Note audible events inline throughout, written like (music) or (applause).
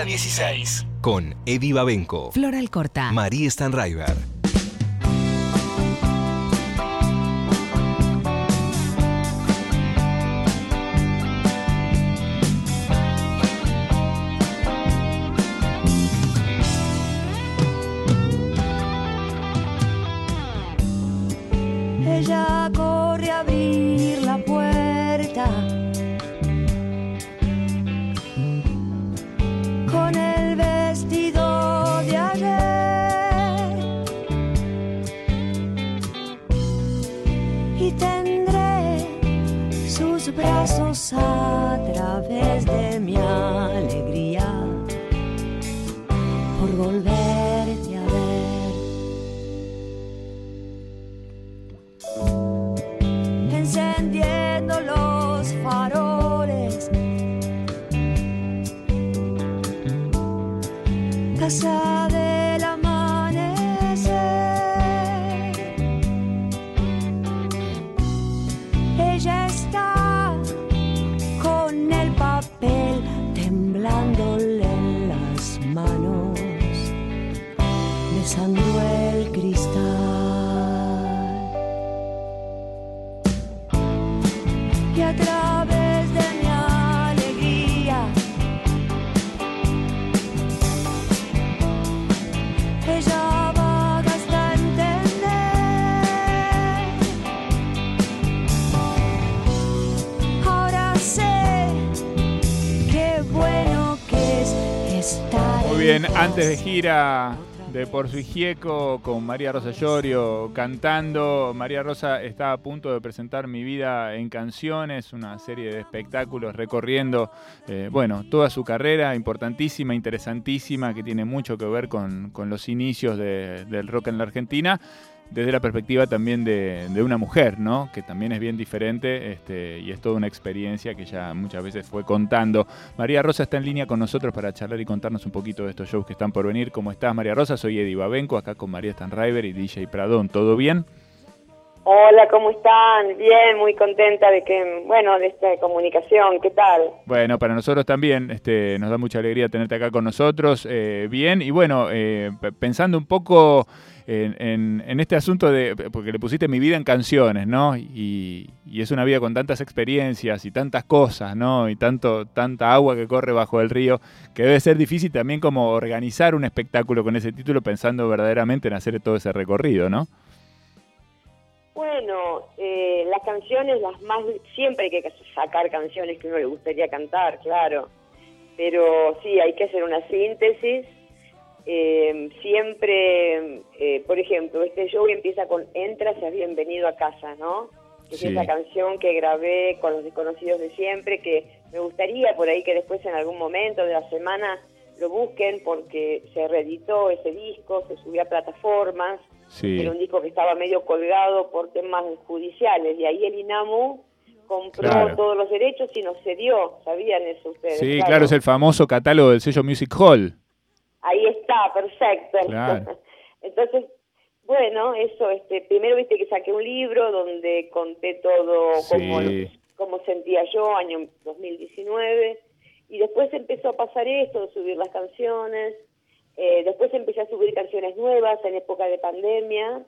Hora 16. Con Eddie Babenco. Floral Corta. María Stanraiver. Ella a través de mi alegría bien, en antes de gira de Por su Hijieco con María Rosa Llorio cantando, María Rosa está a punto de presentar Mi vida en canciones, una serie de espectáculos recorriendo, eh, bueno, toda su carrera, importantísima, interesantísima, que tiene mucho que ver con, con los inicios de- del rock en la Argentina. Desde la perspectiva también de, de una mujer, ¿no? Que también es bien diferente este, y es toda una experiencia que ya muchas veces fue contando. María Rosa está en línea con nosotros para charlar y contarnos un poquito de estos shows que están por venir. ¿Cómo estás, María Rosa? Soy Eddie Babenco, acá con María Stanriver y DJ Pradón. ¿Todo bien? Hola, ¿cómo están? Bien, muy contenta de que, bueno, de esta comunicación, ¿qué tal? Bueno, para nosotros también este, nos da mucha alegría tenerte acá con nosotros. eh, bien, y bueno, eh, pensando un poco en, en- en este asunto de, porque le pusiste mi vida en canciones, ¿no? Y, y es una vida con tantas experiencias y tantas cosas, ¿no? Y tanto, tanta agua que corre bajo el río, que debe ser difícil también como organizar un espectáculo con ese título pensando verdaderamente en hacer todo ese recorrido, ¿no? Bueno, eh, las canciones, las más, siempre hay que sacar canciones que uno le gustaría cantar, claro, pero sí, hay que hacer una síntesis. Eh, siempre, eh, por ejemplo, este show empieza con Entra, seas bienvenido a casa, ¿no? Que Sí. Es esa canción que grabé con los desconocidos de siempre, que me gustaría por ahí que después en algún momento de la semana lo busquen porque se reeditó ese disco, se subió a plataformas, Sí. era un disco que estaba medio colgado por temas judiciales y ahí el INAMU compró Claro. todos los derechos y nos cedió, ¿sabían eso ustedes? Sí, claro, es el famoso catálogo del sello Music Hall. Ahí está, perfecto. Claro. Entonces, bueno, eso, este, primero viste que saqué un libro donde conté todo cómo, Sí. cómo sentía yo, año 2019, y después empezó a pasar esto, de subir las canciones, eh, después empecé a subir canciones nuevas en época de pandemia,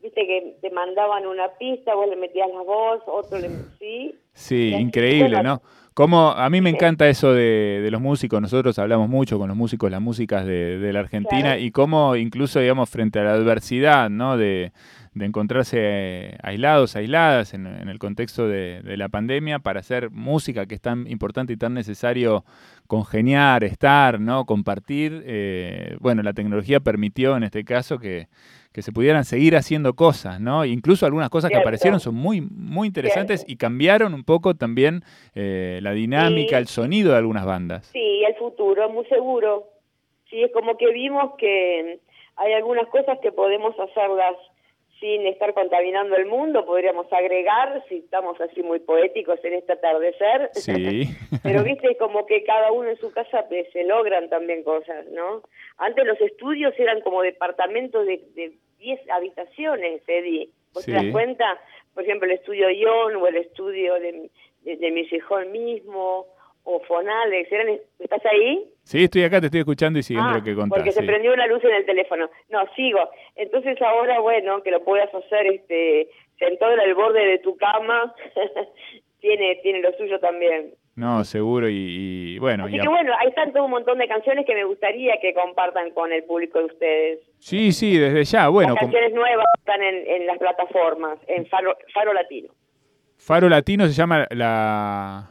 viste que te mandaban una pista, vos le metías la voz, otro le... (laughs) Sí, Sí, increíble, bueno, ¿no? Como a mí me encanta eso de, de los músicos, nosotros hablamos mucho con los músicos, las músicas de, de la Argentina Claro. y cómo incluso, digamos, frente a la adversidad, ¿no? De, de encontrarse aislados, aisladas en, en el contexto de, de la pandemia para hacer música que es tan importante y tan necesario congeniar, estar, ¿no? Compartir. eh, bueno, la tecnología permitió en este caso que, que se pudieran seguir haciendo cosas, ¿no? Incluso algunas cosas que aparecieron son muy, muy interesantes Cierto. y cambiaron un poco también eh, la dinámica, Sí. el sonido de algunas bandas. Sí, el futuro, muy seguro. Sí, es como que vimos que hay algunas cosas que podemos hacerlas sin estar contaminando el mundo, podríamos agregar, si estamos así muy poéticos en este atardecer. Sí. (laughs) Pero viste, como que cada uno en su casa pues, se logran también cosas, ¿no? Antes los estudios eran como departamentos de, de 10 habitaciones, Eddie. ¿Vos Sí. te das cuenta? Por ejemplo, el estudio Ion o el estudio de, de, de Hall mismo, o Fonalex, eran, ¿estás ahí? Sí, estoy acá, te estoy escuchando y siguiendo Ah, lo que contás. Porque se sí. prendió una luz en el teléfono. No, sigo. Entonces ahora, bueno, que lo puedas hacer este, sentado en el borde de tu cama, (laughs) tiene, tiene lo suyo también. No, seguro, y, y bueno. Así y que bueno, hay tanto un montón de canciones que me gustaría que compartan con el público de ustedes. Sí, sí, desde ya. Bueno, Las como- canciones nuevas están en, en las plataformas, en Faro, Faro Latino. Faro Latino se llama la...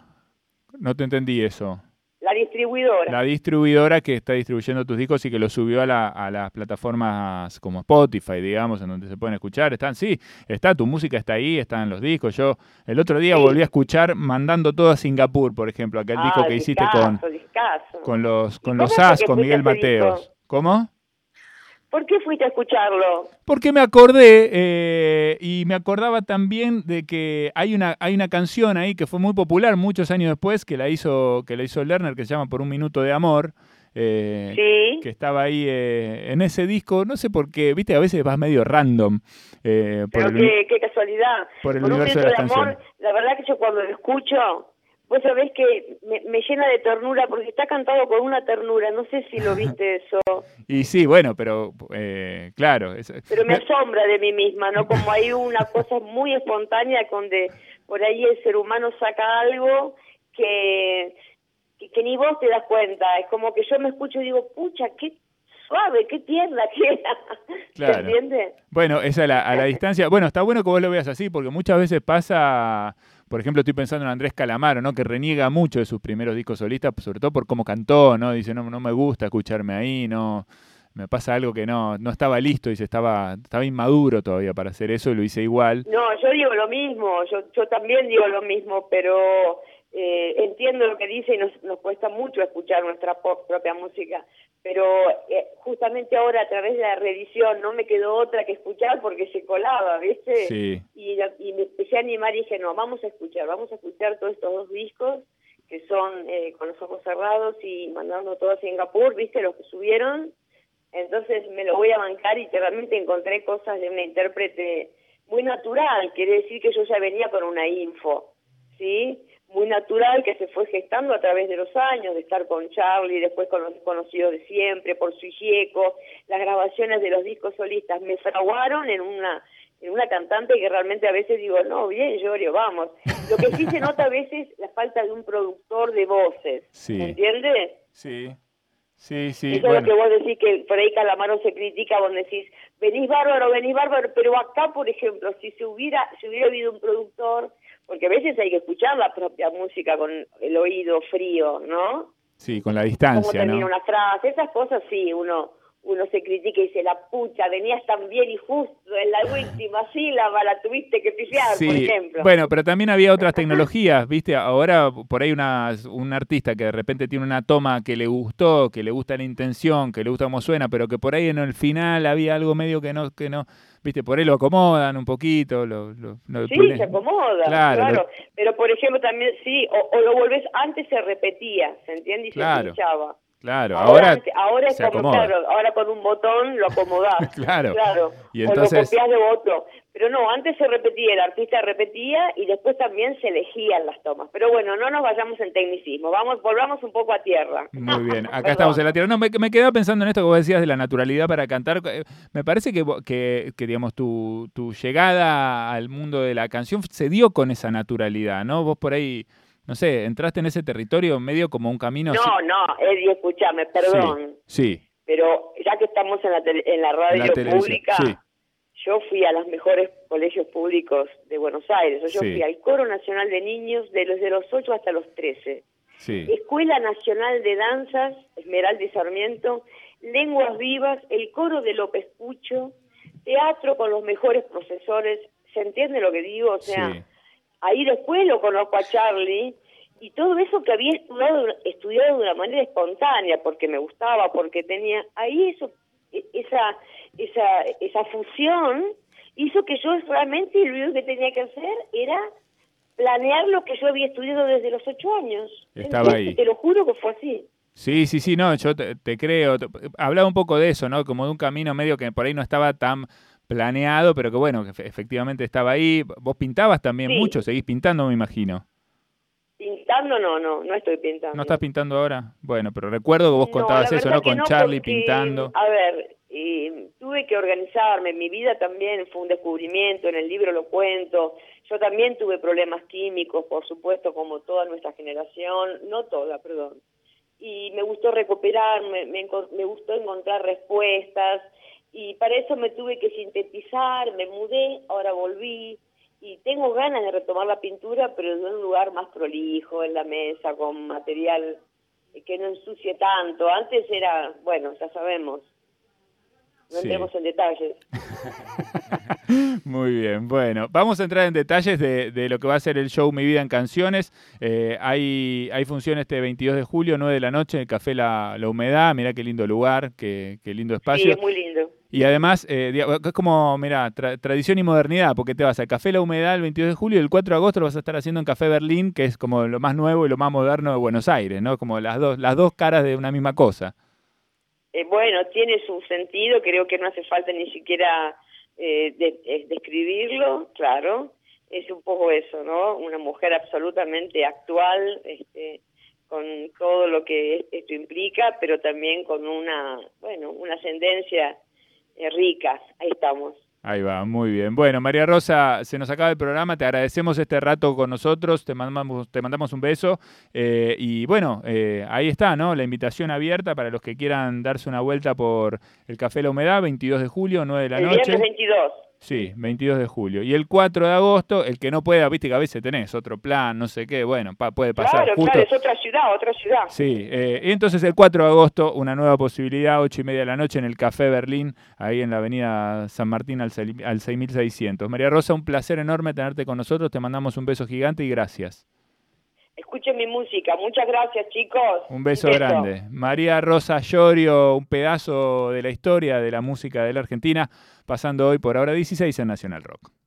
No te entendí eso. La distribuidora. La distribuidora que está distribuyendo tus discos y que los subió a, la- a las plataformas como Spotify, digamos, en donde se pueden escuchar. Están, sí, está, tu música está ahí, están los discos. Yo el otro día Sí. volví a escuchar Mandando todo a Singapur, por ejemplo, aquel Ah, disco que hiciste con, discazo, con los, con los As, con Miguel? Mateos. ¿Cómo? ¿Por qué fuiste a escucharlo? Porque me acordé eh, y me acordaba también de que hay una, hay una canción ahí que fue muy popular muchos años después que la hizo, que la hizo Lerner que se llama Por un minuto de amor. eh, Sí. que estaba ahí eh, en ese disco, no sé por qué, viste, a veces vas medio random eh, por, Pero el, qué, qué casualidad. por el Por un universo de las amor, canciones. la verdad que yo cuando lo escucho, vos sabés que me, me llena de ternura porque está cantado con una ternura. No sé si lo (laughs) viste eso, Y sí, bueno, pero eh, claro. es- pero me asombra de mí misma, ¿no? Como hay una cosa muy espontánea donde por ahí el ser humano saca algo que, que, que ni vos te das cuenta. Es como que yo me escucho y digo, pucha, qué suave, qué tierna que era. (laughs) Claro. ¿Se entiende? Bueno, esa a la, a la distancia. Bueno, está bueno que vos lo veas así, porque muchas veces pasa, por ejemplo, estoy pensando en Andrés Calamaro, ¿no? Que reniega mucho de sus primeros discos solistas, sobre todo por cómo cantó, ¿no? Dice, no, no me gusta escucharme ahí, no. Me pasa algo que no, no estaba listo, dice, estaba, estaba inmaduro todavía para hacer eso y lo hice igual. No, yo digo lo mismo, yo, yo también digo lo mismo, pero eh, entiendo lo que dice y nos, nos cuesta mucho escuchar nuestra propia música, pero eh, justamente ahora a través de la reedición no me quedó otra que escuchar porque se colaba, ¿viste? Sí. Y, y me empecé a animar y dije, no, vamos a escuchar, vamos a escuchar todos estos dos discos que son eh, con los ojos cerrados y mandando todo a Singapur, ¿viste? Los que subieron. Entonces me lo voy a bancar y realmente encontré cosas de una intérprete muy natural, quiere decir que yo ya venía con una info, ¿sí? Muy natural que se fue gestando a través de los años, de estar con Charlie, después con los desconocidos de siempre, por su hieco, las grabaciones de los discos solistas me fraguaron en una en una cantante que realmente a veces digo, no, bien, Llorio, vamos. Lo que sí se nota a veces la falta de un productor de voces, Sí. ¿me entiendes? Sí. Sí, sí. Eso bueno. es lo que vos decís que por ahí Calamaro se critica, vos decís, venís bárbaro, venís bárbaro, pero acá, por ejemplo, si se hubiera, si hubiera habido un productor, porque a veces hay que escuchar la propia música con el oído frío, ¿no? Sí, con la Cómo distancia, termina ¿no? una frase, esas cosas sí, uno uno se critica y dice, la pucha, venías tan bien y justo en la (laughs) última sílaba la tuviste que pifiar, por ejemplo. Bueno, pero también había (laughs) otras tecnologías, ¿viste? Ahora por ahí una, un artista que de repente tiene una toma que le gustó, que le gusta la intención, que le gusta cómo suena, pero que por ahí en el final había algo medio que no, que no, ¿viste? Por ahí lo acomodan un poquito, lo, lo- lo Sí, ponen- se acomoda, Claro, Pero, por ejemplo, también, sí, o, o lo volvés, antes se repetía, ¿se entiende? Y Claro. se pinchaba. Claro, Ahora, ahora, ahora es se como, acomoda. claro, ahora con un botón lo acomodás. (laughs) Claro. Claro. Y O entonces- lo de otro. Pero no, antes se repetía, el artista repetía y después también se elegían las tomas. Pero bueno, no nos vayamos en tecnicismo, vamos, volvamos un poco a tierra. Muy (laughs) bien, acá estamos en la tierra. No, me, me quedaba pensando en esto que vos decías de la naturalidad para cantar. Eh, Me parece que, que, que, digamos, tu, tu llegada al mundo de la canción se dio con esa naturalidad, ¿no? Vos por ahí, no sé, entraste en ese territorio medio como un camino... No, no, Eddie, escúchame, perdón. Sí, sí, Pero ya que estamos en la, tele- en la radio la pública, Sí, yo fui a los mejores colegios públicos de Buenos Aires. Yo Sí. fui al Coro Nacional de Niños de los de los 8 hasta los 13. sí. Escuela Nacional de Danzas, Esmeralda y Sarmiento, Lenguas Vivas, el Coro de López Pucho, teatro con los mejores profesores. ¿Se entiende lo que digo? O sea, sí. Ahí después lo conozco a Charlie y todo eso que había estudiado, estudiado de una manera espontánea porque me gustaba, porque tenía ahí eso, e- esa, esa, esa fusión hizo que yo realmente lo único que tenía que hacer era planear lo que yo había estudiado desde los ocho años. Estaba ahí. Te lo juro que fue así. Sí, sí, sí, no, yo te, te creo. Hablaba un poco de eso, ¿no? Como de un camino medio que por ahí no estaba tan planeado, pero que bueno, que efe- efectivamente estaba ahí. Vos pintabas también Sí. mucho, seguís pintando, me imagino. Pintando no, no, no estoy pintando. ¿No estás pintando ahora? Bueno, pero recuerdo que vos contabas eso, ¿no? que Con Charlie porque, pintando. A ver, tuve que organizarme, mi vida también fue un descubrimiento, en el libro lo cuento. Yo también tuve problemas químicos, por supuesto, como toda nuestra generación, no toda, perdón. Y me gustó recuperarme, me gustó encontrar respuestas y para eso me tuve que sintetizar, me mudé, ahora volví y tengo ganas de retomar la pintura, pero de un lugar más prolijo, en la mesa, con material que no ensucie tanto. Antes era, bueno, ya sabemos, no Sí. entremos en detalles. (laughs) Muy bien, bueno, vamos a entrar en detalles de, de lo que va a ser el show Mi Vida en Canciones. Eh, hay, hay función este 22 de julio, 9 de la noche, en el Café La, La Humedad. Mirá qué lindo lugar, qué, qué lindo Sí, espacio. es muy lindo. Y además, eh, es como, mira, tra- tradición y modernidad, porque te vas al Café La Humedad el 22 de julio y el 4 de agosto lo vas a estar haciendo en Café Berlín, que es como lo más nuevo y lo más moderno de Buenos Aires, ¿no? Como las dos, las dos caras de una misma cosa. Eh, bueno, tiene su sentido, creo que no hace falta ni siquiera eh, eh, describirlo, claro. Es un poco eso, ¿no? Una mujer absolutamente actual, este, con todo lo que esto implica, pero también con una, bueno, una ascendencia eh, rica. Ahí estamos. Ahí va, muy bien. Bueno, María Rosa, se nos acaba el programa, te agradecemos este rato con nosotros, te mandamos, te mandamos un beso eh, y bueno, eh, ahí está, ¿no? La invitación abierta para los que quieran darse una vuelta por el Café La Humedad, 22 de julio, 9 de la el noche. viernes 22. Sí, 22 de julio. Y el 4 de agosto, el que no pueda, viste que a veces tenés otro plan, no sé qué, bueno, pa- puede pasar Claro, justo. claro, es otra ciudad, otra ciudad. Sí, eh, y entonces el 4 de agosto, una nueva posibilidad, 8 y media de la noche en el Café Berlín, ahí en la avenida San Martín al, seis- al 6600. María Rosa, un placer enorme tenerte con nosotros, te mandamos un beso gigante y gracias. Escuchen mi música. Muchas gracias, chicos. Un beso grande. María Rosa Llorio, un pedazo de la historia de la música de la Argentina, pasando hoy por ahora 16 en Nacional Rock.